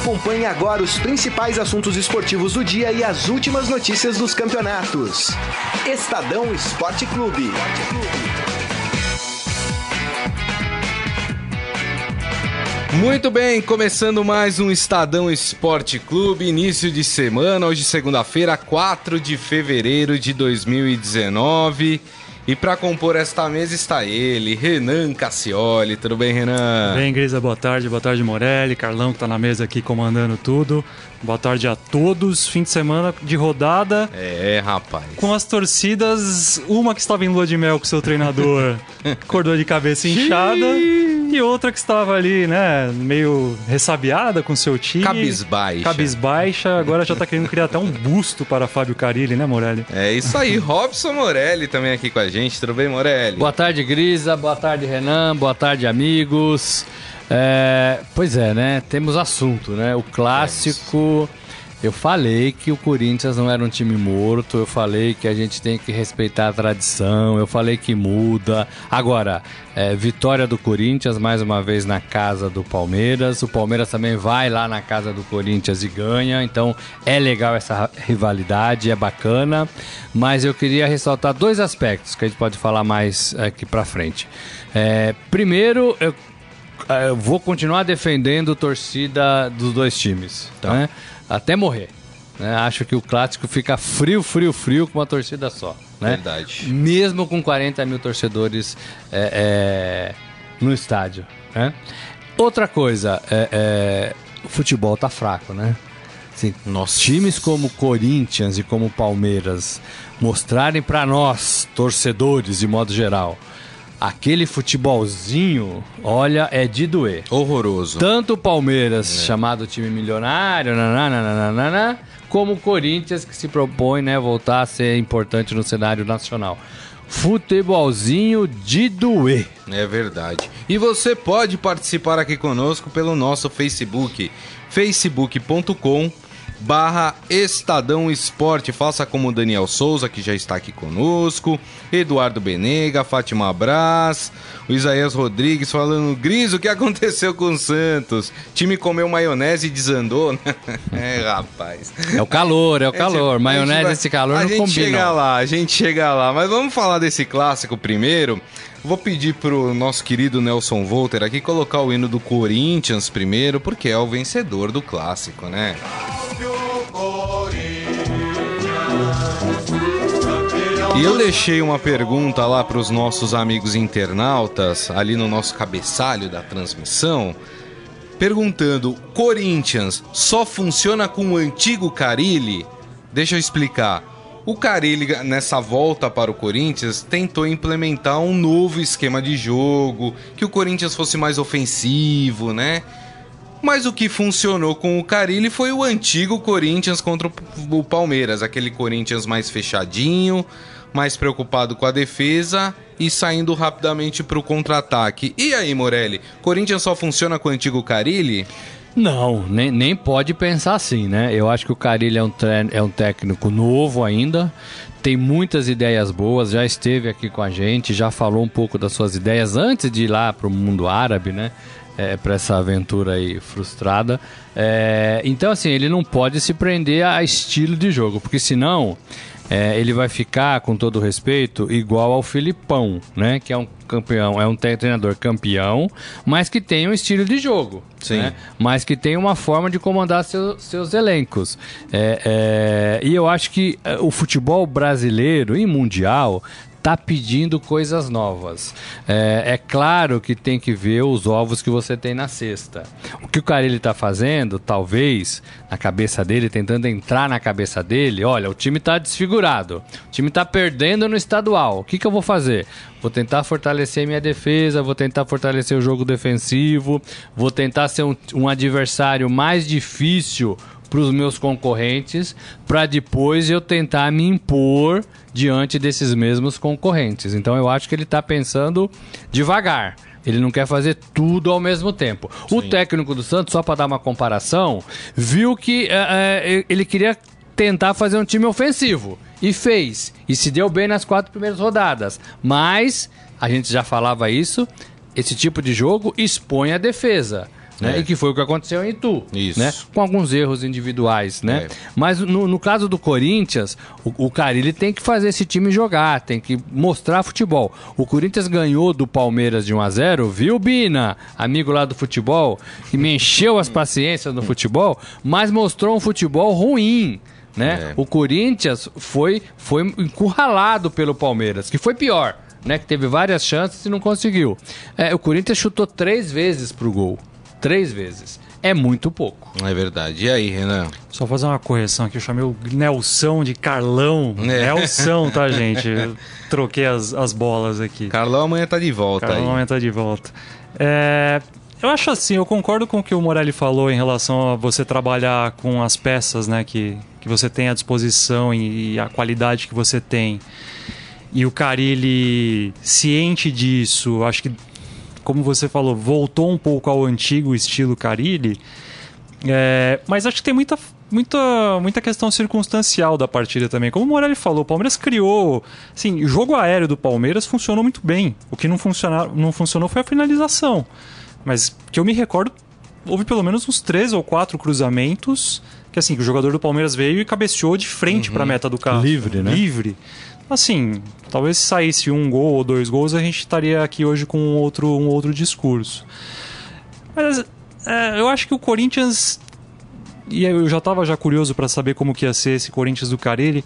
Acompanhe agora os principais assuntos esportivos do dia e as últimas notícias dos campeonatos. Estadão Esporte Clube. Muito bem, começando mais um Estadão Esporte Clube, início de semana, hoje segunda-feira, 4 de fevereiro de 2019. E para compor esta mesa está ele, Renan Cassioli. Tudo bem, Renan? Bem, Grisa, boa tarde. Boa tarde, Morelli. Carlão que tá na mesa aqui comandando tudo. Boa tarde a todos. Fim de semana de rodada. É, rapaz. Com as torcidas, uma que estava em lua de mel com seu treinador, acordou de cabeça inchada. E outra que estava ali, né, meio ressabiada com seu time. Cabisbaixa. Cabisbaixa. Agora já tá querendo criar até um busto para Fábio Carilli, né, Morelli? É isso aí. Robson Morelli também aqui com a gente. Tudo bem, Morelli? Boa tarde, Grisa. Boa tarde, Renan. Boa tarde, amigos. É, pois é, né? Temos assunto, né? O clássico. Eu falei que o Corinthians não era um time morto, eu falei que a gente tem que respeitar a tradição, eu falei que muda. Agora, é, vitória do Corinthians, mais uma vez na casa do Palmeiras. O Palmeiras também vai lá na casa do Corinthians e ganha, então é legal essa rivalidade, é bacana. Mas eu queria ressaltar dois aspectos que a gente pode falar mais aqui pra frente. É, primeiro, eu eu vou continuar defendendo torcida dos dois times, Tá. né? Até morrer. né? Acho que o clássico fica frio, frio, frio com uma torcida só. Né? Verdade. Mesmo com 40 mil torcedores é, é, no estádio. Né? Outra coisa, é, é, o futebol tá fraco, né? Assim, Nossa. Times como Corinthians e como Palmeiras mostrarem pra nós, torcedores de modo geral, aquele futebolzinho, olha, é de doer. Horroroso. Tanto o Palmeiras, chamado time milionário, nananana, como o Corinthians, que se propõe né, voltar a ser importante no cenário nacional. Futebolzinho de doer. É verdade. E você pode participar aqui conosco pelo nosso Facebook, facebook.com barra Estadão Esporte. Faça como o Daniel Souza, que já está aqui conosco, Eduardo Benega, Fátima Braz, o Isaías Rodrigues falando, Gris, o que aconteceu com o Santos? Time comeu maionese e desandou? é, rapaz. É o calor, é o A gente- calor. a gente Maionese vai- esse calor a não gente combina. chega lá, a gente chega lá. Mas vamos falar desse clássico primeiro. Vou pedir pro nosso querido Nelson Volter aqui colocar o hino do Corinthians primeiro, porque é o vencedor do clássico, né? E eu deixei uma pergunta lá para os nossos amigos internautas, ali no nosso cabeçalho da transmissão, perguntando: Corinthians só funciona com o antigo Carilli? Deixa eu explicar. O Carilli, nessa volta para o Corinthians, tentou implementar um novo esquema de jogo, que o Corinthians fosse mais ofensivo, né? Mas o que funcionou com o Carilli foi o antigo Corinthians contra o Palmeiras, aquele Corinthians mais fechadinho, mais preocupado com a defesa e saindo rapidamente para o contra-ataque. E aí, Morelli, Corinthians só funciona com o antigo Carilli? Não, nem, nem pode pensar assim, né? Eu acho que o Carilli é um, é um técnico novo ainda, tem muitas ideias boas, já esteve aqui com a gente, já falou um pouco das suas ideias antes de ir lá para o mundo árabe, né? É, para essa aventura aí frustrada. É, então, assim, ele não pode se prender a estilo de jogo, porque senão é, ele vai ficar, com todo respeito, igual ao Filipão, né? Que é um campeão, é um tre- treinador campeão, mas que tem um estilo de jogo. Sim. né? Mas que tem uma forma de comandar seu- seus elencos. É, é, e eu acho que é, o futebol brasileiro e mundial tá pedindo coisas novas. É, é claro que tem que ver os ovos que você tem na cesta. O que o cara ele tá fazendo, talvez, na cabeça dele, tentando entrar na cabeça dele, olha, o time tá desfigurado, o time tá perdendo no estadual. O que, que eu vou fazer? Vou tentar fortalecer minha defesa, vou tentar fortalecer o jogo defensivo, vou tentar ser um, um adversário mais difícil para os meus concorrentes, para depois eu tentar me impor diante desses mesmos concorrentes. Então eu acho que ele está pensando devagar. Ele não quer fazer tudo ao mesmo tempo. O técnico do Santos, só para dar uma comparação, viu que é, é, ele queria tentar fazer um time ofensivo. E fez. E se deu bem nas quatro primeiras rodadas. Mas, a gente já falava isso, esse tipo de jogo expõe a defesa. Né? É. E que foi o que aconteceu em Itu. Isso. Né? Com alguns erros individuais, né? É. Mas no, no caso do Corinthians, o, o Carilli tem que fazer esse time jogar, tem que mostrar futebol. O Corinthians ganhou do Palmeiras de 1 a 0 viu, Bina? Amigo lá do futebol, que me encheu as paciências no futebol, mas mostrou um futebol ruim. Né? É. O Corinthians foi, foi encurralado pelo Palmeiras, que foi pior. Né, que teve várias chances e não conseguiu. É, o Corinthians chutou três vezes pro gol. Três vezes. É muito pouco. É verdade. E aí, Renan? Só fazer uma correção aqui, eu chamei o Nelson de Carlão. É. Nelson, tá, gente? Eu troquei as, as bolas aqui. Carlão amanhã tá de volta Carlão aí. entra de volta. É, eu acho assim, eu concordo com o que o Morelli falou em relação a você trabalhar com as peças né, que, que você tem à disposição e, e a qualidade que você tem. E o Carilli, ciente disso, acho que, como você falou, voltou um pouco ao antigo estilo Carilli. É, mas acho que tem muita, muita, muita questão circunstancial da partida também. Como o Morelli falou, o Palmeiras criou. Assim, o jogo aéreo do Palmeiras funcionou muito bem. O que não, funciona, não funcionou foi a finalização. Mas que eu me recordo, houve pelo menos uns três ou quatro cruzamentos que assim, que o jogador do Palmeiras veio e cabeceou de frente para a meta do carro. Livre, né? Livre. Assim, talvez se saísse um gol ou dois gols, a gente estaria aqui hoje com um outro, um outro discurso. Mas é, eu acho que o Corinthians. E eu já estava já curioso para saber como que ia ser esse Corinthians do Carilli.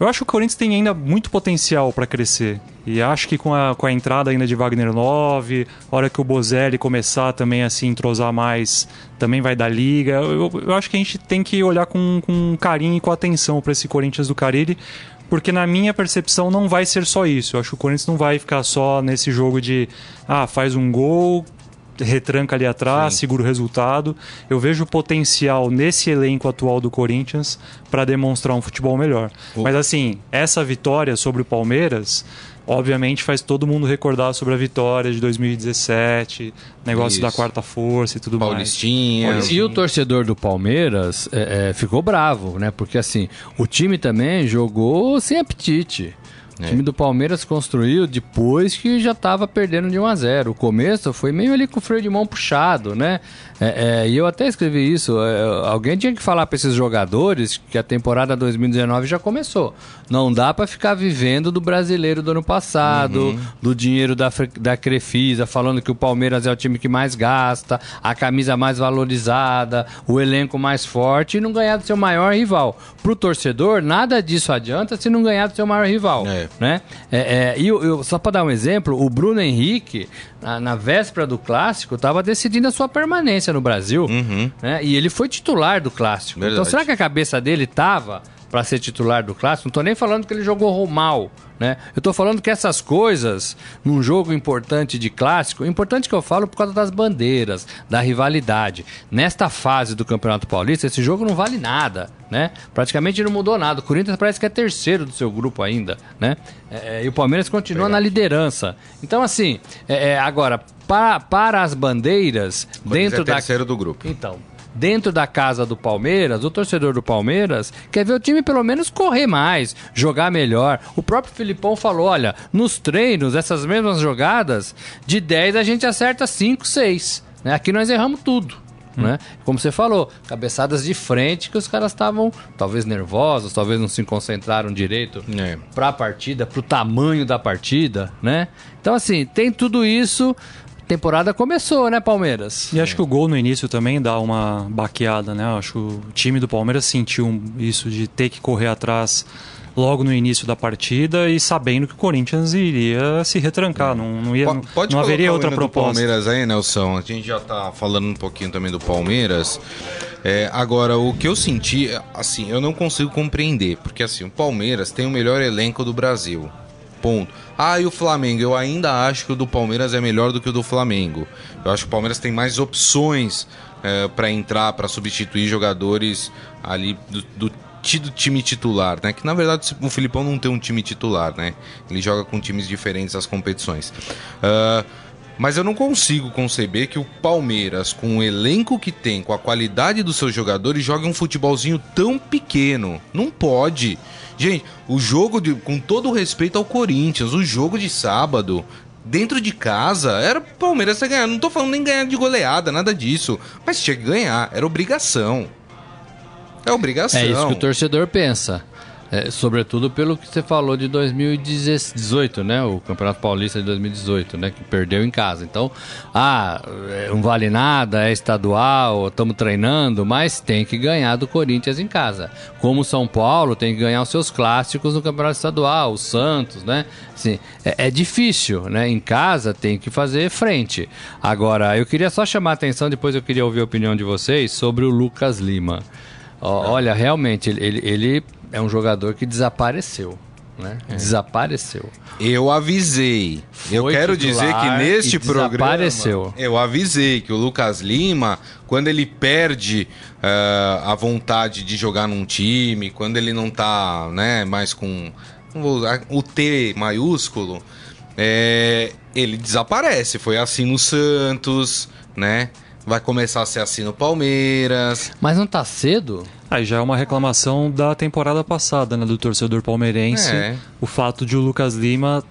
Eu acho que o Corinthians tem ainda muito potencial para crescer. E acho que com a, com a entrada ainda de Wagner Love, a hora que o Bozelli começar também a se entrosar mais, também vai dar liga. Eu, eu acho que a gente tem que olhar com, com carinho e com atenção para esse Corinthians do Carilli, porque na minha percepção não vai ser só isso. Eu acho que o Corinthians não vai ficar só nesse jogo de ah, faz um gol, retranca ali atrás, Sim. segura o resultado. Eu vejo potencial nesse elenco atual do Corinthians para demonstrar um futebol melhor. Mas assim, essa vitória sobre o Palmeiras, obviamente faz todo mundo recordar sobre a vitória de 2017, negócio Isso. da quarta força e tudo Paulistinha. Paulistinha. E o torcedor do Palmeiras é, é, ficou bravo, né? Porque assim, o time também jogou sem apetite. O É. time do Palmeiras construiu depois que já estava perdendo de 1 a 0 O começo foi meio ali com o freio de mão puxado, né? É, é, e eu até escrevi isso. é, alguém tinha que falar para esses jogadores que a temporada 2019 já começou. Não dá para ficar vivendo do brasileiro do ano passado, do dinheiro da, da Crefisa, falando que o Palmeiras é o time que mais gasta, a camisa mais valorizada, o elenco mais forte e não ganhar do seu maior rival. Pro torcedor, nada disso adianta se não ganhar do seu maior rival. É. Né? É, é, e eu, eu- só para dar um exemplo, o Bruno Henrique, na, na véspera do clássico, estava decidindo a sua permanência no Brasil. Uhum. né? E ele foi titular do clássico. Verdade. Então será que a cabeça dele tava para ser titular do clássico? Não tô nem falando que ele jogou mal, né? Eu tô falando que essas coisas num jogo importante de clássico, importante que eu falo por causa das bandeiras, da rivalidade. Nesta fase do Campeonato Paulista, esse jogo não vale nada, né? Praticamente não mudou nada. O Corinthians parece que é terceiro do seu grupo ainda, né? É, é, e o Palmeiras continua na liderança. Então assim, é, é, agora para, para as bandeiras Corinthians dentro é da terceiro do grupo. então, dentro da casa do Palmeiras, o torcedor do Palmeiras quer ver o time pelo menos correr mais, jogar melhor. O próprio Filipão falou: olha, nos treinos, essas mesmas jogadas, de 10 a gente acerta 5, 6. Né? Aqui nós erramos tudo. Né? Como você falou, cabeçadas de frente que os caras estavam talvez nervosos, talvez não se concentraram direito É. para a partida, para o tamanho da partida, né? Então assim, tem tudo isso. Temporada começou, né, Palmeiras? E acho que o gol no início também dá uma baqueada, né? Acho que o time do Palmeiras sentiu isso de ter que correr atrás logo no início da partida e sabendo que o Corinthians iria se retrancar, não, não, ia, Po- não, Pode não haveria outra proposta. Palmeiras aí, Nelson. A gente já tá falando um pouquinho também do Palmeiras. É, agora, o que eu senti, assim, eu não consigo compreender, porque assim, o Palmeiras tem o melhor elenco do Brasil. Ponto. Ah, e o Flamengo? Eu ainda acho que o do Palmeiras é melhor do que o do Flamengo. Eu acho que o Palmeiras tem mais opções para entrar, para substituir jogadores ali do, do do time titular, né? Que na verdade o Filipão não tem um time titular, né? Ele joga com times diferentes as competições. Ah, mas eu não consigo conceber que o Palmeiras, com o elenco que tem, com a qualidade dos seus jogadores, jogue um futebolzinho tão pequeno. Não pode. Gente, o jogo de. Com todo respeito ao Corinthians, o jogo de sábado dentro de casa, era Palmeiras ter ganhar. Não tô falando nem ganhar de goleada, nada disso. Mas tinha que ganhar, era obrigação. É obrigação. É isso que o torcedor pensa. É, sobretudo pelo que você falou de 2018, né? O Campeonato Paulista de 2018, né? Que perdeu em casa. Então, ah, é, não vale nada, é estadual, estamos treinando, mas tem que ganhar do Corinthians em casa. Como o São Paulo tem que ganhar os seus clássicos no Campeonato Estadual, o Santos, né? Assim, é, é difícil, né? Em casa tem que fazer frente. Agora, eu queria só chamar a atenção, depois eu queria ouvir a opinião de vocês sobre o Lucas Lima. Olha, realmente, ele, ele é um jogador que desapareceu. Né? É. Desapareceu. Eu avisei. eu Foi quero titular dizer que neste programa. desapareceu. Eu avisei que o Lucas Lima, quando ele perde eh, a vontade de jogar num time, quando ele não tá né, mais com vou o T maiúsculo, eh, ele desaparece. Foi assim no Santos, né? Vai começar a ser assim no Palmeiras. Mas não tá cedo? Aí já é uma reclamação da temporada passada, né, do torcedor palmeirense. É. O fato de o Lucas Lima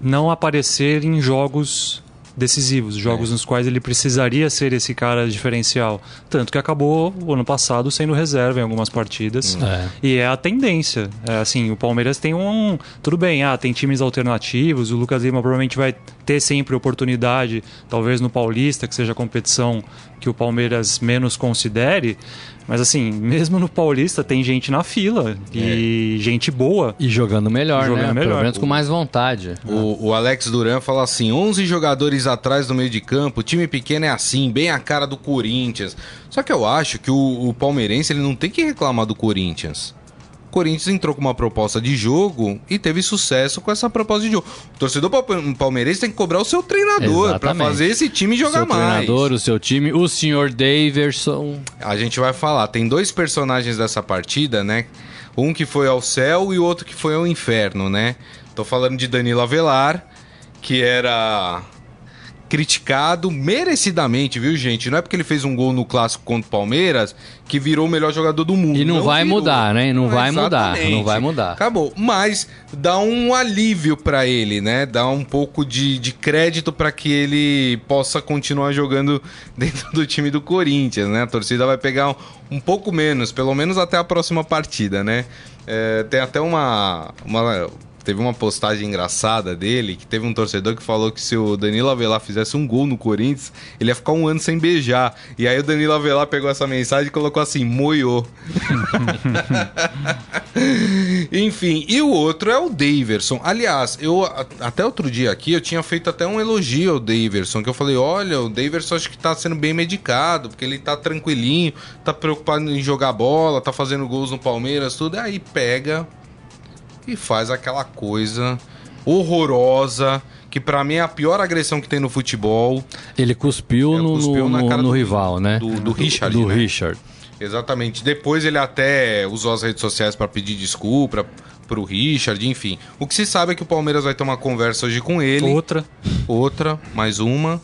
não aparecer em jogos decisivos, jogos nos quais ele precisaria ser esse cara diferencial. Tanto que acabou o ano passado sendo reserva em algumas partidas. É. E é a tendência. É, assim, o Palmeiras tem um. Tudo bem, ah, tem times alternativos. O Lucas Lima provavelmente vai ter sempre oportunidade, talvez no Paulista, que seja a competição que o Palmeiras menos considere. Mas assim, mesmo no Paulista tem gente na fila e gente boa. E jogando melhor, Jogando né? melhor. Pelo menos com mais vontade. O, o Alex Duran fala assim: 11 jogadores atrás do meio de campo, time pequeno é assim, bem a cara do Corinthians. Só que eu acho que o, o palmeirense ele não tem que reclamar do Corinthians. O Corinthians entrou com uma proposta de jogo e teve sucesso com essa proposta de jogo. O torcedor pal- palmeirense tem que cobrar o seu treinador Exatamente. fazer esse time jogar seu mais. treinador, o seu time, o senhor Daverson. A gente vai falar. Tem dois personagens dessa partida, né? Um que foi ao céu e o outro que foi ao inferno, né? Tô falando de Danilo Avelar, que era criticado merecidamente, viu, gente? Não é porque ele fez um gol no clássico contra o Palmeiras que virou o melhor jogador do mundo. E não vai virou. mudar, né? Não vai mudar, exatamente. não vai mudar. Acabou. Mas dá um alívio pra ele, né? Dá um pouco de, de crédito pra que ele possa continuar jogando dentro do time do Corinthians, né? A torcida vai pegar um, um pouco menos, pelo menos até a próxima partida, né? É, tem até uma, uma. Teve uma postagem engraçada dele que teve um torcedor que falou que se o Danilo Avelar fizesse um gol no Corinthians, ele ia ficar um ano sem beijar. E aí o Danilo Avelar pegou essa mensagem e colocou assim: moiou. Enfim, e o outro é o Daverson. Aliás, eu até outro dia aqui eu tinha feito até um elogio ao Daverson, que eu falei, olha, o Daverson acho que tá sendo bem medicado, porque ele tá tranquilinho, tá preocupado em jogar bola, tá fazendo gols no Palmeiras, tudo. Aí pega e faz aquela coisa horrorosa, que pra mim é a pior agressão que tem no futebol. Ele cuspiu, no, cuspiu na no- cara no do- rival, né? do- do Richard, Do né? Richard. Exatamente. Depois ele até usou as redes sociais pra pedir desculpa pro Richard, enfim. O que se sabe é que o Palmeiras vai ter uma conversa hoje com ele. Outra. Outra, mais uma.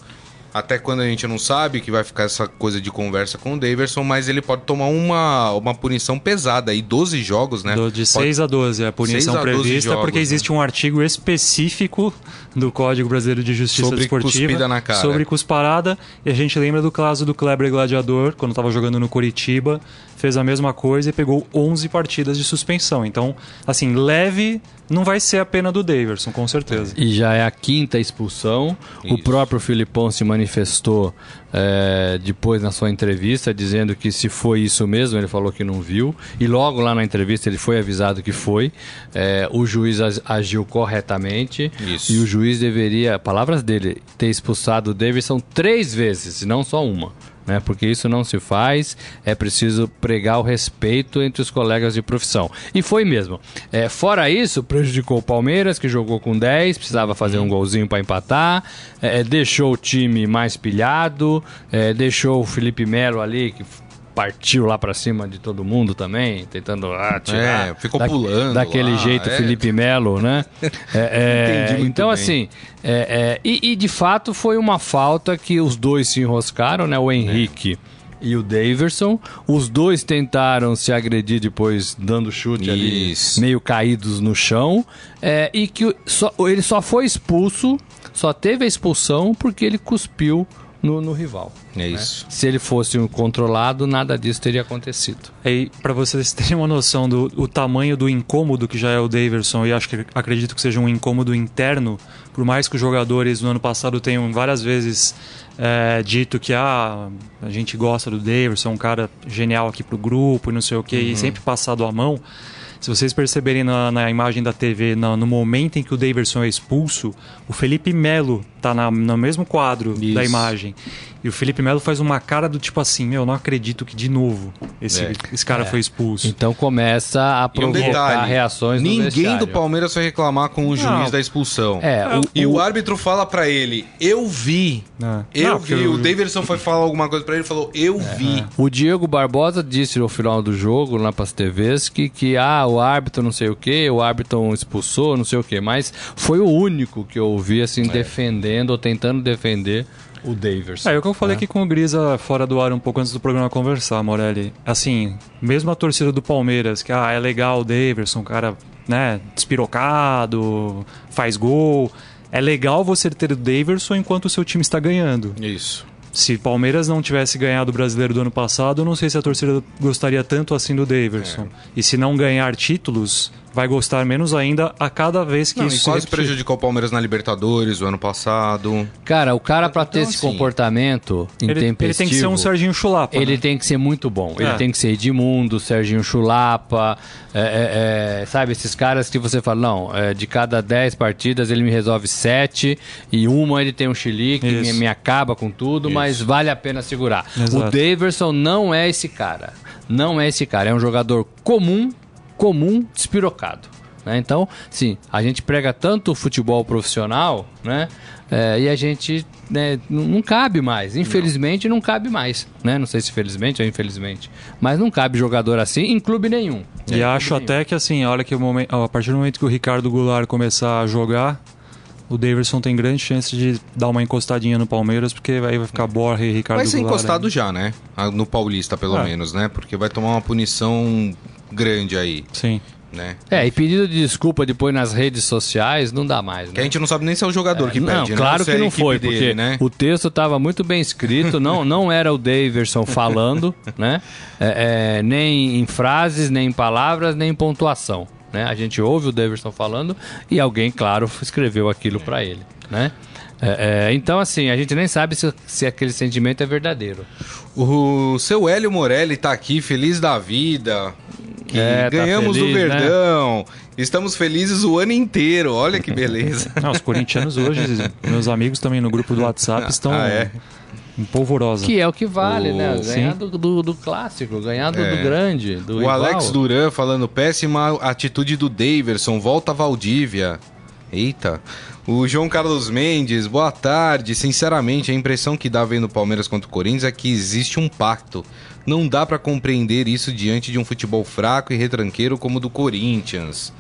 Até quando a gente não sabe que vai ficar essa coisa de conversa com o Daverson, mas ele pode tomar uma, uma punição pesada aí, 12 jogos, né? De Pode- 6 a 12 é a 6 punição a 12 prevista, jogos, porque né? existe um artigo específico do Código Brasileiro de Justiça Sobre Desportiva cuspida na cara. sobre cusparada. E a gente lembra do caso do Kleber Gladiador, quando estava jogando no Curitiba, fez a mesma coisa e pegou 11 partidas de suspensão. Então, assim, leve não vai ser a pena do Daverson, com certeza. E já é a quinta expulsão. O Isso. próprio Filipão se manifestou é, depois na sua entrevista, dizendo que se foi isso mesmo, ele falou que não viu. E logo lá na entrevista ele foi avisado que foi. É, o juiz ag- agiu corretamente. Isso. E o juiz deveria, palavras dele, ter expulsado o Davidson três vezes, e não só uma. Né, porque isso não se faz, é preciso pregar o respeito entre os colegas de profissão. E foi mesmo. É, fora isso, prejudicou o Palmeiras, que jogou com 10, precisava fazer um golzinho para empatar, é, deixou o time mais pilhado, é, deixou o Felipe Melo ali, que partiu lá para cima de todo mundo também, tentando ah, tirar. É, ficou pulando Daquele lá, jeito, é. Felipe Melo, né? É, é, Entendi então, bem. assim, é, é, e, e de fato foi uma falta que os dois se enroscaram, né? O Henrique e o Daverson. Os dois tentaram se agredir depois, dando chute Isso. ali, meio caídos no chão. E que só- ele só foi expulso, só teve a expulsão porque ele cuspiu no, no rival. É isso. Se ele fosse um controlado, nada disso teria acontecido. Aí, para vocês terem uma noção do o tamanho do incômodo que já é o Daverson, e acho que acredito que seja um incômodo interno, por mais que os jogadores no ano passado tenham várias vezes é, dito que ah, a gente gosta do Daverson, é um cara genial aqui pro grupo e não sei o que, e sempre passado a mão. Se vocês perceberem na, na imagem da TV, na- no momento em que o Daverson é expulso, o Felipe Melo tá na- no mesmo quadro Isso. da imagem. E o Felipe Melo faz uma cara do tipo assim: Meu, não acredito que de novo esse, É. esse cara foi expulso. Então começa a E um provocar detalhe: reações no ninguém vestiário. do Palmeiras foi reclamar com o juiz Não. da expulsão. É, o- E o árbitro fala pra ele: Eu vi. É. Eu Não, vi. o- O Daverson foi falar alguma coisa pra ele e falou: Eu vi. O Diego Barbosa disse no final do jogo, lá para as TVs, que, que ah, o árbitro não sei o que, o árbitro expulsou, não sei o que, mas foi o único que eu ouvi assim defendendo ou tentando defender o Daverson. É, é o que eu falei aqui com o Grisa fora do ar um pouco antes do programa conversar, Morelli. Assim, mesmo a torcida do Palmeiras, que ah, é legal o Daverson, um cara, né, despirocado, faz gol. É legal você ter o Daverson enquanto o seu time está ganhando. Isso. Se o Palmeiras não tivesse ganhado o brasileiro do ano passado, eu não sei se a torcida gostaria tanto assim do Daverson. E se não ganhar títulos, vai gostar menos ainda a cada vez que Não, isso e se quase prejudicou o Palmeiras na Libertadores o ano passado. Cara, o cara para ter Então, esse assim, comportamento Ele, intempestivo... ele tem que ser um Serginho Chulapa. Ele né? tem que ser muito bom. Ele É. tem que ser Edmundo, Serginho Chulapa, é, é, é, sabe? Esses caras que você fala, não, é, de cada 10 partidas ele me resolve 7 e uma ele tem um chilique, me, Isso. me acaba com tudo, mas vale a pena segurar. Exato. O Daverson não é esse cara. Não é esse cara. É um jogador comum, comum, despirocado. né? Então, sim, a gente prega tanto o futebol profissional, né? É, e a gente né, não não cabe mais. Infelizmente, não. cabe mais. Né? Não sei se felizmente ou infelizmente. Mas não cabe jogador assim em clube nenhum. E É, acho até que assim, olha que o momento, a partir do momento que o Ricardo Goulart começar a jogar, o Daverson tem grande chance de dar uma encostadinha no Palmeiras, porque aí vai ficar Borja e Ricardo Vai ser Goulart. encostado já, né? No Paulista, pelo É. menos, né? Porque vai tomar uma punição grande aí, Sim. né? É, e pedido de desculpa depois nas redes sociais não dá mais, né? Que a gente não sabe nem se é o jogador que não, pede, né? claro é que a não foi, dele, porque né? o texto estava muito bem escrito, não, não era o Daverson falando, né? É, é, nem em frases, nem em palavras, nem em pontuação. Né? A gente ouve o Daverson falando e alguém, claro, escreveu aquilo para ele, né? É, é, então, assim, a gente nem sabe se, se aquele sentimento é verdadeiro. O seu Hélio Morelli tá aqui, feliz da vida. Que É, tá ganhamos feliz, do né? Verdão. Estamos felizes o ano inteiro. Olha que beleza. Não, os corintianos hoje, meus amigos também no grupo do WhatsApp estão Ah, é? em polvorosa. Que é o que vale, O- né? Ganhar Sim. do, do, do clássico, ganhar do, É. do grande, do o igual. Alex Duran falando péssima atitude do Daverson, volta a Valdívia. Eita. O João Carlos Mendes, boa tarde. Sinceramente, a impressão que dá vendo o Palmeiras contra o Corinthians é que existe um pacto. Não dá pra compreender isso diante de um futebol fraco e retranqueiro como o do Corinthians.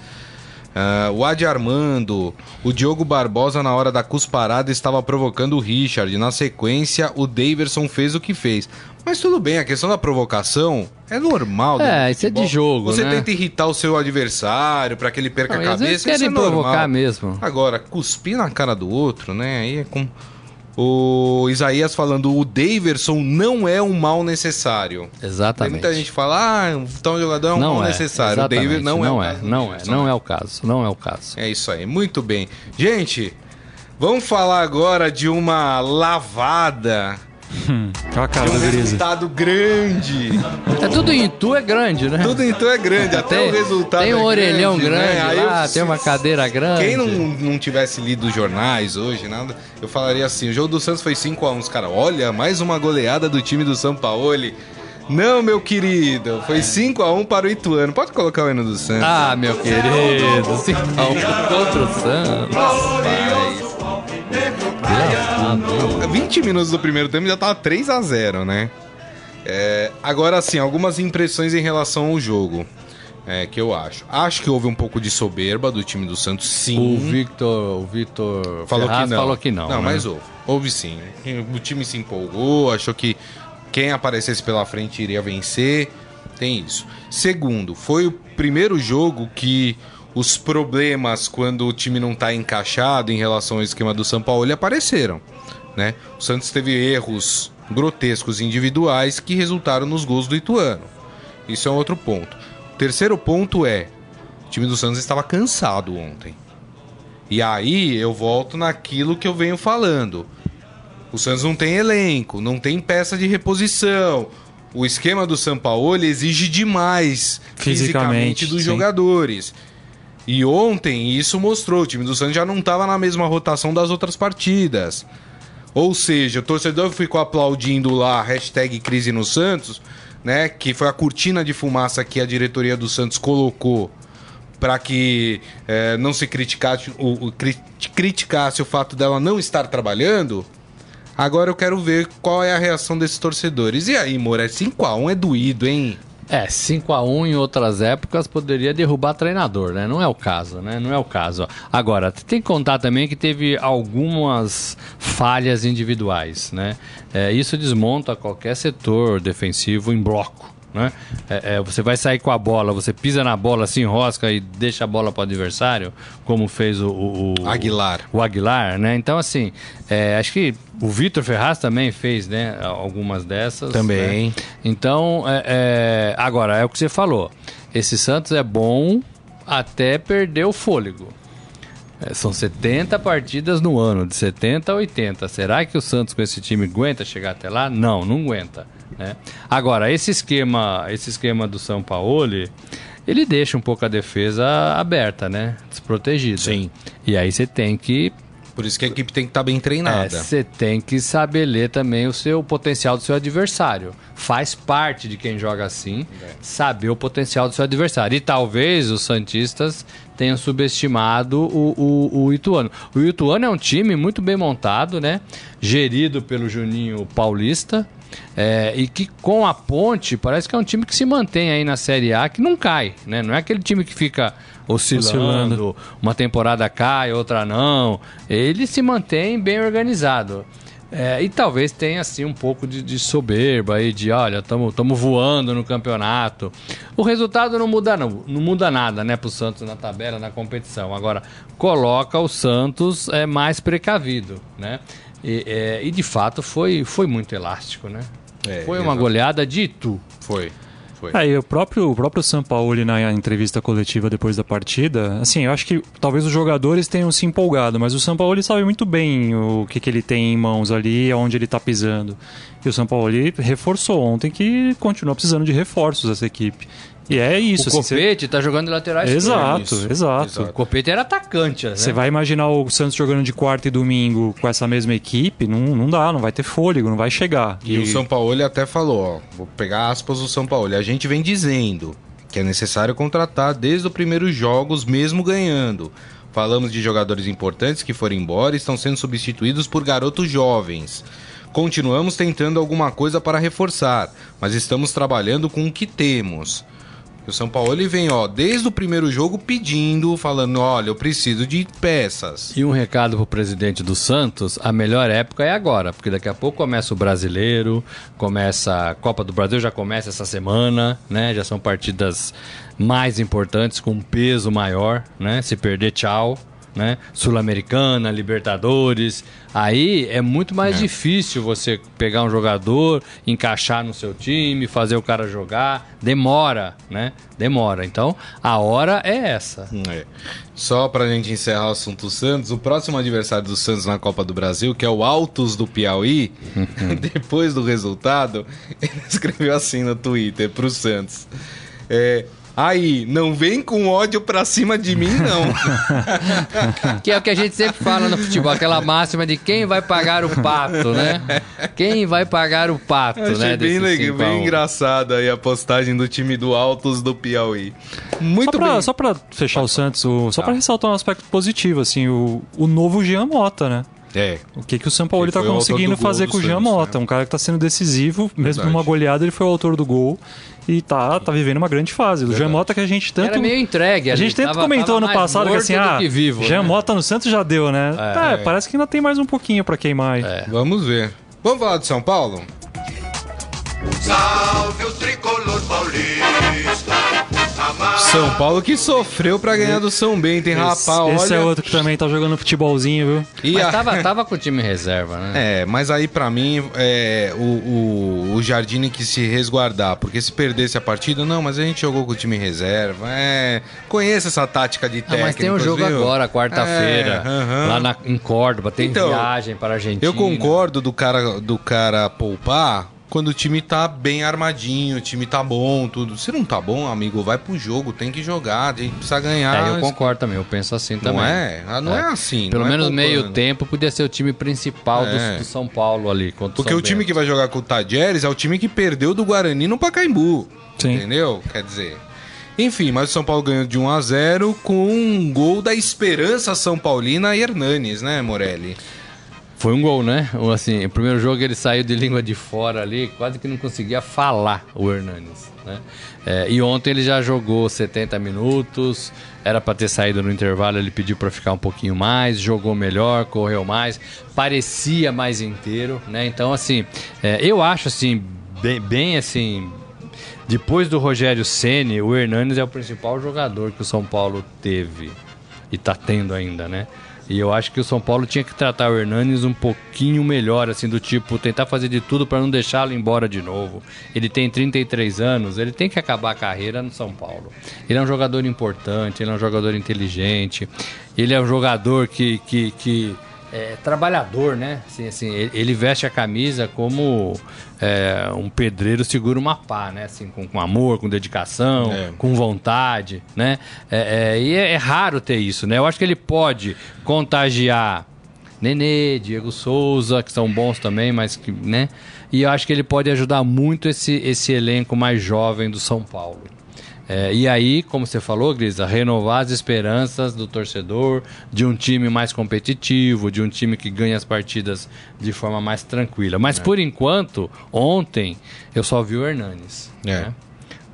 Ah, o Adi Armando, o Diogo Barbosa na hora da cusparada estava provocando o Richard. Na sequência, o Daverson fez o que fez. Mas tudo bem, a questão da provocação é normal. É, isso é de jogo, Você né? tenta irritar o seu adversário para que ele perca Não, a às vezes cabeça. Isso é querem provocar normal. mesmo. Agora, cuspir na cara do outro, né? Aí é com. O Isaías falando, o Daverson não é um mal necessário. Tem Exatamente. muita gente fala, ah, tal jogador é um mal necessário. O David não, é. o não é, não é, não é o caso, não é o caso. É isso aí, muito bem. Gente, vamos falar agora de uma lavada. Olha a cara um resultado grande. É tudo em tu é grande, né? Tudo então é grande, até tem, o resultado tem um é orelhão grande, né? Aí eu- lá, tem uma cadeira grande. Quem não, não tivesse lido os jornais hoje, nada, eu falaria assim: o jogo do Santos foi 5x1. Os caras, olha, mais uma goleada do time do São Paulo. Não, meu querido, foi 5x1 para o Ituano. Pode colocar o hino do Santos. Ah, meu querido, se calma contra o Santos. Lavado. 20 minutos do primeiro tempo já tava 3 a 0 né? É, agora, assim, algumas impressões em relação ao jogo. é, que eu acho. Acho que houve um pouco de soberba do time do Santos, sim. O Victor, o Victor falou Ferraz que não. falou que não. Não, né? mas houve. Houve sim. O time se empolgou, achou que quem aparecesse pela frente iria vencer. Tem isso. Segundo, foi o primeiro jogo que os problemas quando o time não está encaixado em relação ao esquema do São Paulo apareceram. Né? O Santos teve erros grotescos individuais que resultaram nos gols do Ituano. Isso é um outro ponto. O terceiro ponto é: o time do Santos estava cansado ontem. E aí eu volto naquilo que eu venho falando. O Santos não tem elenco, não tem peça de reposição. O esquema do São Paulo exige demais fisicamente, fisicamente dos sim. jogadores. E ontem isso mostrou, o time do Santos já não estava na mesma rotação das outras partidas. Ou seja, o torcedor ficou aplaudindo lá hashtag crise no Santos, né? Que foi a cortina de fumaça que a diretoria do Santos colocou para que é, não se criticasse o, o, criticasse o fato dela não estar trabalhando. Agora eu quero ver qual é a reação desses torcedores. E aí, Moura, 5x1 é doído, hein? É, 5 a 1 em outras épocas poderia derrubar treinador, né? Não é o caso, né? Não é o caso. Agora, tem que contar também que teve algumas falhas individuais, né? É, isso desmonta qualquer setor defensivo em bloco. Né? É, é, você vai sair com a bola, você pisa na bola, se enrosca e deixa a bola para o adversário, como fez o, o, o, Aguilar. O Aguilar, né? Então, assim, é, acho que o Vitor Ferraz também fez, né? Algumas dessas. Também. Né? Então, é, é, agora, é o que você falou. Esse Santos é bom até perder o fôlego. É, são 70 partidas no ano, de 70 a 80. Será que o Santos com esse time aguenta chegar até lá? Não, não aguenta. Né? Agora, esse esquema, esse esquema do São Paulo, ele deixa um pouco a defesa aberta, né? Desprotegida. Sim. E aí você tem que por isso que a equipe tem que estar tá bem treinada. Você é, tem que saber ler também o seu o potencial do seu adversário. Faz parte de quem joga assim, é. saber o potencial do seu adversário. E talvez os Santistas tenham subestimado o, o, o Ituano. O Ituano é um time muito bem montado, né? Gerido pelo Juninho Paulista. É, e que com a ponte parece que é um time que se mantém aí na Série A, que não cai, né? Não é aquele time que fica oscilando, oscilando. uma temporada cai, outra não. Ele se mantém bem organizado. É, e talvez tenha assim um pouco de, de soberba aí, de olha, estamos voando no campeonato. O resultado não muda, não, não muda nada, né, para o Santos na tabela, na competição. Agora, coloca o Santos é, mais precavido, né? E, é, e, de fato foi, foi muito elástico, né? É, foi uma goleada de Itu. Foi. Foi. Aí, o próprio, o próprio Sampaoli na entrevista coletiva depois da partida, assim, eu acho que talvez os jogadores tenham se empolgado, mas o Sampaoli sabe muito bem o que, que ele tem em mãos ali, aonde ele está pisando. E o Sampaoli reforçou ontem que continua precisando de reforços essa equipe. E é isso. O assim, Copete você... tá jogando lateral exato, exato, exato. O Copete era atacante, né? Você vai imaginar o Santos jogando de quarta e domingo com essa mesma equipe, não, não dá, não vai ter fôlego, não vai chegar. E, e o São Paulo até falou, ó, vou pegar aspas do São Paulo, a gente vem dizendo que é necessário contratar desde os primeiros jogos, mesmo ganhando. Falamos de jogadores importantes que foram embora e estão sendo substituídos por garotos jovens. Continuamos tentando alguma coisa para reforçar, mas estamos trabalhando com o que temos. O São Paulo ele vem, ó, desde o primeiro jogo pedindo, falando, olha, eu preciso de peças. E um recado pro presidente do Santos, a melhor época é agora, porque daqui a pouco começa o Brasileiro, começa a Copa do Brasil, já começa essa semana, né? Já são partidas mais importantes, com peso maior, né? Se perder, tchau né? Sul-Americana, Libertadores. Aí é muito mais é. difícil você pegar um jogador, encaixar no seu time, fazer o cara jogar. Demora, né? Demora. Então, a hora é essa. É. Só pra gente encerrar o assunto Santos, o próximo adversário do Santos na Copa do Brasil, que é o Altos do Piauí, depois do resultado, ele escreveu assim no Twitter pro Santos. É, Aí, não vem com ódio pra cima de mim, não. que é o que a gente sempre fala no futebol, aquela máxima de quem vai pagar o pato, né? Quem vai pagar o pato, Achei né? Bem legal, bem engraçada aí a postagem do time do Altos do Piauí. Muito só pra, bem. Só pra fechar o Santos, o, só tá. pra ressaltar um aspecto positivo, assim, o, o novo Jean Mota, né? É. O que, que o São Paulo está conseguindo fazer com o Jean Mota? Né? Um cara que está sendo decisivo, mesmo numa goleada, ele foi o autor do gol e tá, tá vivendo uma grande fase. O Jean Mota que a gente tanto. Era meio entregue, A gente tanto comentou ano passado que assim, ah, vivo, Jean né? Mota no Santos já deu, né? É, é, parece que ainda tem mais um pouquinho para queimar aí. É. Vamos ver. Vamos falar de São Paulo? Salve o tricolor paulista. São Paulo que sofreu para ganhar do São Bento, hein, rapaz? Olha... Esse é outro que também tá jogando futebolzinho, viu? E mas a... tava, tava com o time reserva, né? É, mas aí para mim é, o, o, o Jardine que se resguardar, porque se perdesse a partida, não, mas a gente jogou com o time reserva. É, conheça essa tática de técnico. Ah, mas tem um jogo viu? agora, quarta-feira, é, uh -huh. lá na, em Córdoba, tem então, viagem para a Argentina. Eu concordo do cara, do cara poupar quando o time tá bem armadinho, o time tá bom, tudo. Se não tá bom, amigo, vai pro jogo, tem que jogar, a gente precisa ganhar. É, eu concordo também, eu penso assim também. Não é? Ah, não é, é assim. Pelo é menos é meio tempo podia ser o time principal é. do, do, São Paulo ali. Porque o time que vai jogar com o Tadjeres é o time que perdeu do Guarani no Pacaembu. Sim. Entendeu? Quer dizer. Enfim, mas o São Paulo ganhou de 1 a 0 com um gol da esperança São Paulina e Hernanes, né, Morelli? Foi um gol, né? Assim, o primeiro jogo ele saiu de língua de fora ali, quase que não conseguia falar o Hernanes. Né? É, e ontem ele já jogou 70 minutos, era para ter saído no intervalo, ele pediu para ficar um pouquinho mais, jogou melhor, correu mais, parecia mais inteiro, né? Então, assim, é, eu acho assim, bem, bem assim, depois do Rogério Ceni, o Hernanes é o principal jogador que o São Paulo teve e tá tendo ainda, né? E eu acho que o São Paulo tinha que tratar o Hernanes um pouquinho melhor, assim, do tipo, tentar fazer de tudo para não deixá-lo embora de novo. Ele tem 33 anos, ele tem que acabar a carreira no São Paulo. Ele é um jogador importante, ele é um jogador inteligente, ele é um jogador que, que, que é, trabalhador, né? Assim, assim, ele veste a camisa como é, um pedreiro segura uma pá, né? Assim, com, com amor, com dedicação, é. com vontade, né? É, é, e é, é, raro ter isso, né? Eu acho que ele pode contagiar Nenê, Diego Souza, que são bons também, mas que, né? E eu acho que ele pode ajudar muito esse, esse elenco mais jovem do São Paulo. É, e aí, como você falou, Grisa, renovar as esperanças do torcedor, de um time mais competitivo, de um time que ganha as partidas de forma mais tranquila. Mas é. por enquanto, ontem, eu só vi o Hernanes. É. Né?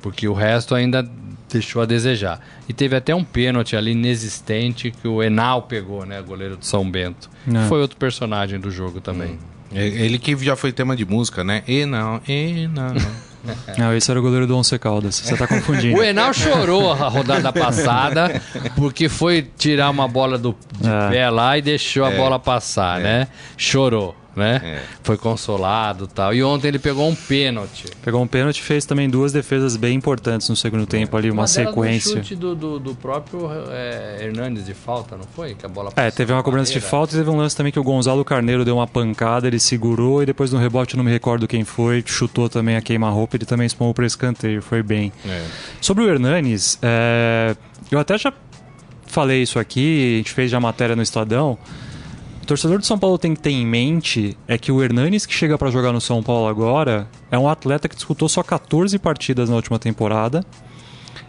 Porque o resto ainda deixou a desejar. E teve até um pênalti ali inexistente que o Enal pegou, né? Goleiro do São Bento. É. Foi outro personagem do jogo também. Hum. Ele que já foi tema de música, né? Enal, Enal. Não, esse era o goleiro do Once Caldas. Você tá confundindo. o Enal chorou a rodada passada porque foi tirar uma bola do, de é. pé lá e deixou é. a bola passar, é. né? Chorou né? É. Foi consolado tal. E ontem ele pegou um pênalti. Pegou um pênalti e fez também duas defesas bem importantes no segundo tempo ali, uma, uma sequência. chute do, do, do próprio é, Hernandes de falta, não foi? Que a bola É, teve uma cobrança de falta e teve um lance também que o Gonzalo Carneiro deu uma pancada, ele segurou e depois no rebote, não me recordo quem foi, chutou também a queima-roupa, ele também espumou para escanteio, foi bem. É. Sobre o Hernanes, é, eu até já falei isso aqui, a gente fez já matéria no Estadão torcedor do São Paulo tem que ter em mente é que o Hernanes que chega para jogar no São Paulo agora é um atleta que disputou só 14 partidas na última temporada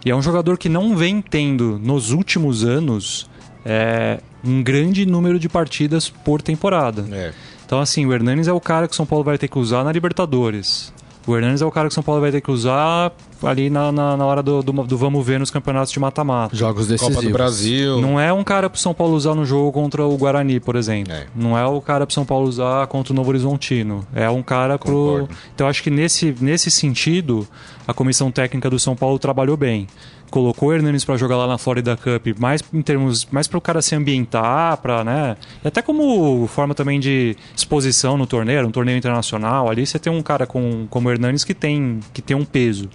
e é um jogador que não vem tendo nos últimos anos é, um grande número de partidas por temporada. É. Então, assim, o Hernanes é o cara que o São Paulo vai ter que usar na Libertadores. O Hernandes é o cara que o São Paulo vai ter que usar ali na, na, na hora do, do, do, vamos ver nos campeonatos de mata-mata. Jogos decisivos. Copa do Brasil. Não é um cara pro São Paulo usar no jogo contra o Guarani, por exemplo. É. Não é o cara pro São Paulo usar contra o Novo Horizontino. É um cara pro... Então acho que nesse, nesse sentido, a comissão técnica do São Paulo trabalhou bem colocou o Hernanes para jogar lá na Florida Cup, mais em termos, mais para o cara se ambientar, para, né? E até como forma também de exposição no torneio, um torneio internacional, ali você tem um cara com, como o Hernanes que tem que tem um peso.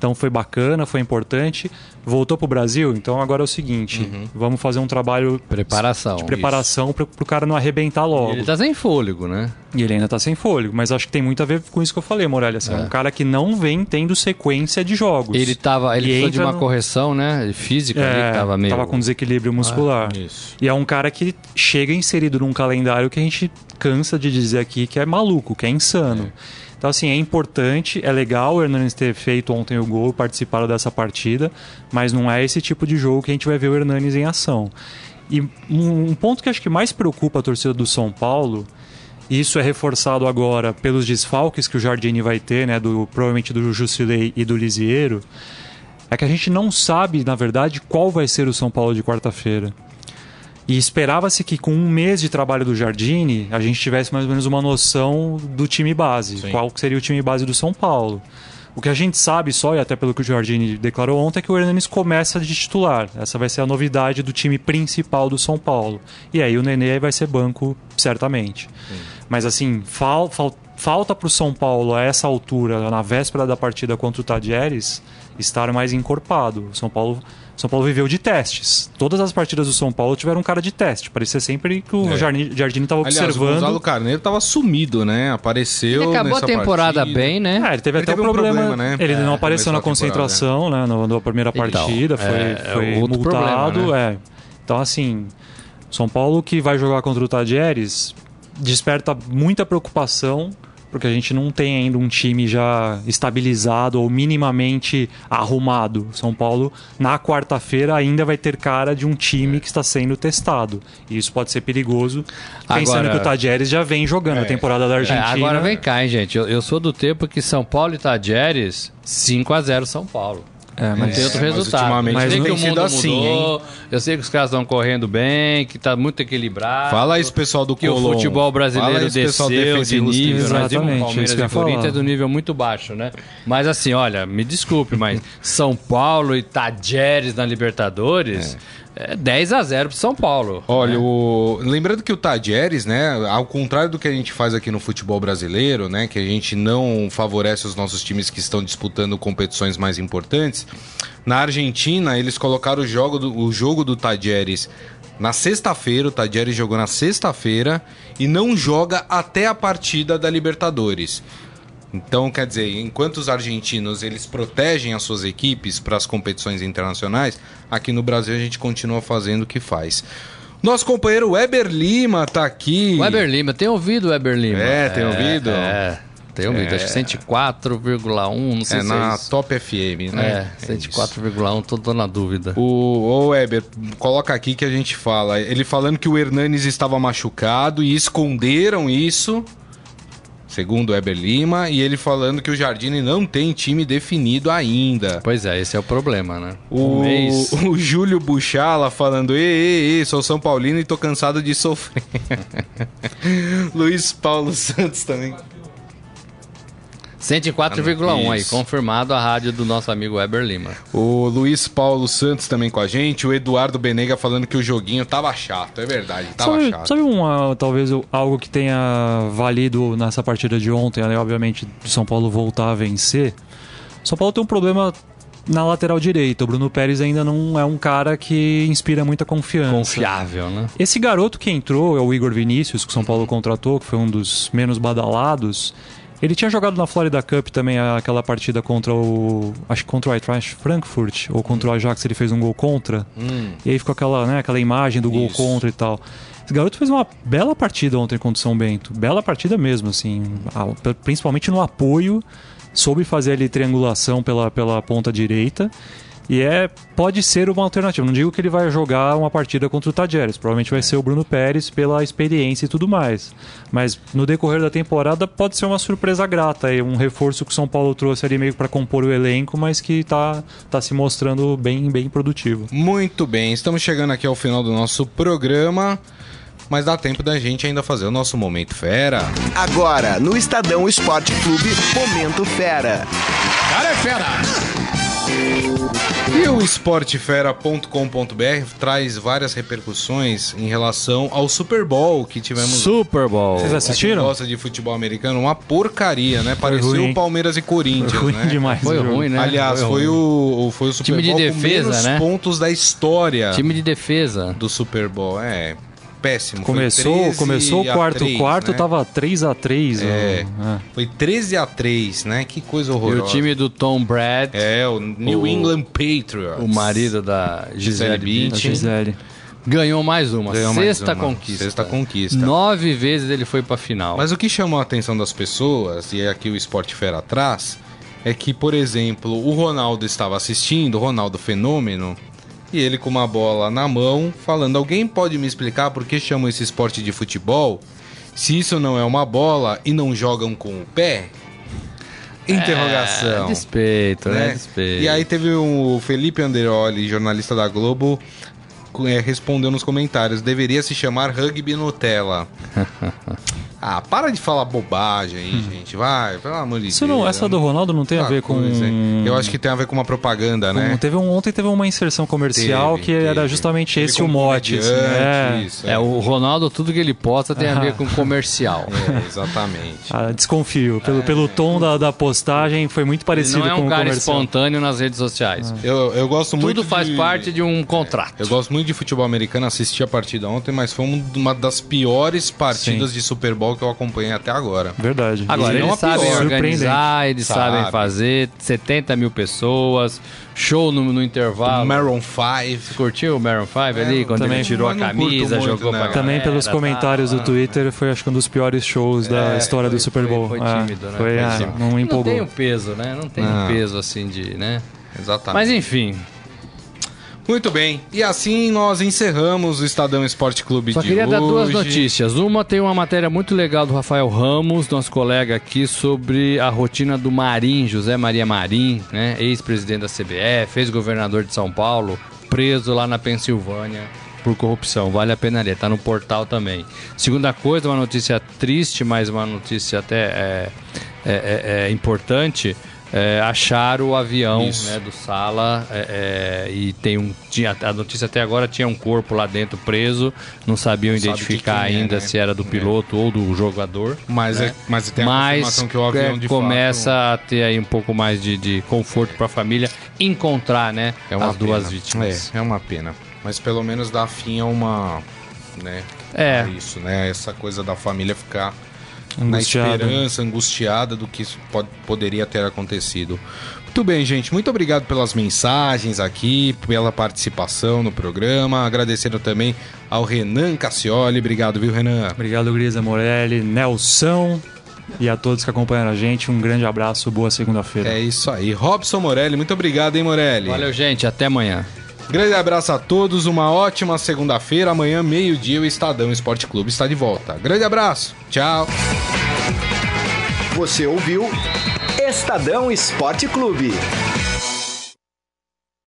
Então foi bacana, foi importante. Voltou para o Brasil, então agora é o seguinte: uhum. vamos fazer um trabalho preparação, de preparação para o cara não arrebentar logo. E ele está sem fôlego, né? E ele ainda está sem fôlego, mas acho que tem muito a ver com isso que eu falei, Morelli. Assim, é. um cara que não vem tendo sequência de jogos. Ele tava, ele precisou de uma no... correção, né? Física, é, ali, tava meio. Tava com desequilíbrio muscular. Ah, e é um cara que chega inserido num calendário que a gente cansa de dizer aqui que é maluco, que é insano. É. Então, assim, é importante, é legal o Hernandes ter feito ontem o gol, participado dessa partida, mas não é esse tipo de jogo que a gente vai ver o Hernandes em ação. E um ponto que acho que mais preocupa a torcida do São Paulo, e isso é reforçado agora pelos desfalques que o Jardine vai ter, né, do, provavelmente do Jusilei e do Lisieiro, é que a gente não sabe, na verdade, qual vai ser o São Paulo de quarta-feira. E esperava-se que com um mês de trabalho do Jardine, a gente tivesse mais ou menos uma noção do time base. Sim. Qual seria o time base do São Paulo. O que a gente sabe só, e até pelo que o Jardine declarou ontem, é que o Hernanes começa de titular. Essa vai ser a novidade do time principal do São Paulo. E aí o Nenê vai ser banco, certamente. Mas assim, fal, fal, falta para o São Paulo a essa altura, na véspera da partida contra o Tadieres, estar mais encorpado. O São Paulo, São Paulo viveu de testes. Todas as partidas do São Paulo tiveram um cara de teste. Parecia sempre que o É. Jardim Jardine estava Aliás, o observando. Gonzalo Carneiro tava sumido, né? Apareceu Ele acabou a temporada partida. bem, né? É, ele teve Ele até teve um problema. problema, né? Ele É, não apareceu na concentração, né? Na, na primeira Então, partida. foi é- foi é outro multado. problema, é. Então, assim, São Paulo que vai jogar contra o Tadieres desperta muita preocupação. Porque a gente não tem ainda um time já estabilizado ou minimamente arrumado. São Paulo, na quarta-feira, ainda vai ter cara de um time que está sendo testado. E isso pode ser perigoso, pensando Agora- que o Tadieres já vem jogando a temporada da É, Argentina. agora vem cá, hein, gente. Eu, eu sou do tempo que São Paulo e Tadieres, 5 a 0 São Paulo. É, mas tem outro mas resultado. ultimamente sei não que tem o mundo sido assim, mudou, Eu sei que os caras estão correndo bem, que tá muito equilibrado. Fala isso, pessoal do que Colom. o futebol Fala brasileiro pessoal desceu de nível. tristes. Nós vimos Exatamente, o Palmeiras e. Corinthians do nível muito baixo, né? Mas assim, olha, me desculpe, mas São Paulo e Tadieres na Libertadores é, 10 a 0 pro São Paulo. Olha, o... lembrando que o Tadieres, né, ao contrário do que a gente faz aqui no futebol brasileiro, né, que a gente não favorece os nossos times que estão disputando competições mais importantes, na Argentina eles colocaram o jogo do, o jogo do Tadieres na sexta-feira, o Tadieres jogou na sexta-feira e não joga até a partida da Libertadores. Então, quer dizer, enquanto os argentinos eles protegem as suas equipes para as competições internacionais, aqui no Brasil a gente continua fazendo o que faz. Nosso companheiro Weber Lima tá aqui. Weber Lima, tem ouvido o Weber Lima? É, tem ouvido? É, tem ouvido. Acho que 104,1, não sei É se na é. Top FM, né? É, 104,1, tô, tô na dúvida. O, ô Weber, coloca aqui que a gente fala. Ele falando que o Hernanes estava machucado e esconderam isso, segundo o Weber Lima, e ele falando que o Jardine não tem time definido ainda. Pois é, esse é o problema, né? O, mês. o Júlio Buchala falando: ei, ei, ei, sou São Paulino e tô cansado de sofrer. Luiz Paulo Santos também. 104,1 aí, confirmado a rádio do nosso amigo Weber Lima. O Luiz Paulo Santos também com a gente. O Eduardo Benega falando que o joguinho tava chato. É verdade, tava sabe, chato. sabe uma, talvez o- algo que tenha valido nessa partida de ontem, né? obviamente, do São Paulo voltar a vencer. São Paulo tem um problema na lateral direita. O Bruno Pérez ainda não é um cara que inspira muita confiança. Confiável, né? Esse garoto que entrou é o Igor Vinícius, que o São Paulo contratou, que foi um dos menos badalados. Ele tinha jogado na Florida Cup também aquela partida contra o. Acho que contra o Eintracht Frankfurt, ou contra o Ajax, ele fez um gol contra. E aí ficou aquela, né, aquela imagem do gol Isso. contra e tal. Esse garoto fez uma bela partida ontem contra o São Bento. Bela partida mesmo, assim. Principalmente no apoio. Soube fazer ali triangulação pela, pela ponta direita. E é, pode ser uma alternativa. Não digo que ele vai jogar uma partida contra o Tajeres. Provavelmente vai ser o Bruno Pérez pela experiência e tudo mais. Mas no decorrer da temporada pode ser uma surpresa grata. E um reforço que o São Paulo trouxe ali meio para compor o elenco, mas que tá, tá se mostrando bem, bem produtivo. Muito bem, estamos chegando aqui ao final do nosso programa. Mas dá tempo da gente ainda fazer o nosso Momento Fera. Agora, no Estadão Esporte Clube, Momento Fera. Cara é fera! E o esportefera.com.br traz várias repercussões em relação ao Super Bowl que tivemos. Super Bowl. Vocês assistiram? Quem gosta de futebol americano, uma porcaria, né? Pareceu ruim. o Palmeiras e Corinthians, Ruim né? demais. Foi ruim, né? Aliás, foi, ruim. o, foi o Super Time de Bowl defesa, com menos né? pontos da história Time de defesa. do Super Bowl. É, péssimo. Foi Começou, 13 começou o quarto 3, quarto, né? tava 3 a 3 É. ó. É. Foi 13 a 3, né? Que coisa E horrorosa. o time do Tom Brad, É, o New O- England Patriots. o marido da Gisele Gisele Bündchen. Gisele. ganhou mais uma. Ganhou mais sexta uma. conquista. Sexta conquista. Nove vezes ele foi pra final. Mas o que chamou a atenção das pessoas, e é aqui o Esporte Fera atrás, é que, por exemplo, o Ronaldo estava assistindo, o Ronaldo Fenômeno, e ele com uma bola na mão, falando: Alguém pode me explicar por que chamam esse esporte de futebol? Se isso não é uma bola e não jogam com o pé? Interrogação. É, despeito, né? né? Despeito. E aí teve o Felipe Anderoli, jornalista da Globo, é, respondeu nos comentários: deveria se chamar Rugby Nutella. ah, para de falar bobagem aí, gente. Vai, pelo amor de Isso Deus. não, essa do Ronaldo não tem a Outra ver com. coisa? Eu acho que tem a ver com uma propaganda, né? com- teve um, ontem teve uma inserção comercial Teve, que era teve. justamente Ele esse o mote. assim, é. isso, É, o Ronaldo, tudo que ele posta tem a ver com comercial. É, exatamente. Ah, desconfio. Pelo, pelo tom da, da postagem, foi muito parecido não é com um o cara comercial. espontâneo nas redes sociais. Eu, eu gosto muito Tudo faz de- parte de um contrato. Eu gosto muito de futebol americano, assisti a partida ontem, mas foi um- uma das piores partidas de Super Bowl que eu acompanhei até agora. Verdade. Agora, eles não sabem pior. organizar, eles Sabe. sabem fazer 70 mil pessoas, show no, no intervalo. Maroon 5. Curtiu o Maroon 5 ali, quando também. ele tirou a não camisa, muito, jogou não. pra Também galera, pelos tá? comentários do Twitter, foi acho que um dos piores shows da É, história foi- do Super foi- Bowl. foi É, tímido, né? Foi, Foi é, tímido. não Não empolgou. tem o peso, né? Não tem Não. o peso assim de, né? Exatamente. Mas enfim, Muito bem. E assim nós encerramos o Estadão Esporte Clube só de queria hoje. dar duas notícias. Uma tem uma matéria muito legal do Rafael Ramos, nosso colega aqui, sobre a rotina do Marim, José Maria Marim, né? Ex-presidente da CBF, ex-governador de São Paulo, preso lá na Pensilvânia por corrupção. Vale a pena ler, tá no portal também. Segunda coisa, uma notícia triste, mas uma notícia até é, é, é- é importante. É, acharam o avião né, do Sala é, é, e tem um tinha a notícia até agora tinha um corpo lá dentro preso não sabiam sabe identificar é, ainda né? se era do piloto ou do jogador Mas, né? é, mas tem a mas que o avião é, de começa a ter aí um pouco mais de, de conforto para a família encontrar né fato, é uma as duas pena. vítimas É, é uma pena. Mas pelo menos dá fim a uma. Né, É. isso, né? Essa coisa da família ficar na Angustiado. esperança, angustiada do que isso pode, poderia ter acontecido. Muito bem, gente. Muito obrigado pelas mensagens aqui, pela participação no programa. Agradecendo também ao Renan Cassioli. Obrigado, viu, Renan? Obrigado, Grisa Morelli, Nelson e a todos que acompanharam a gente. Um grande abraço, boa segunda-feira. É isso aí. Robson Morelli, muito obrigado, hein, Morelli? valeu gente até amanhã Grande abraço a todos, uma ótima segunda-feira. Amanhã, meio-dia, o Estadão Esporte Clube está de volta. Grande abraço, tchau. Você ouviu Estadão Esporte Clube.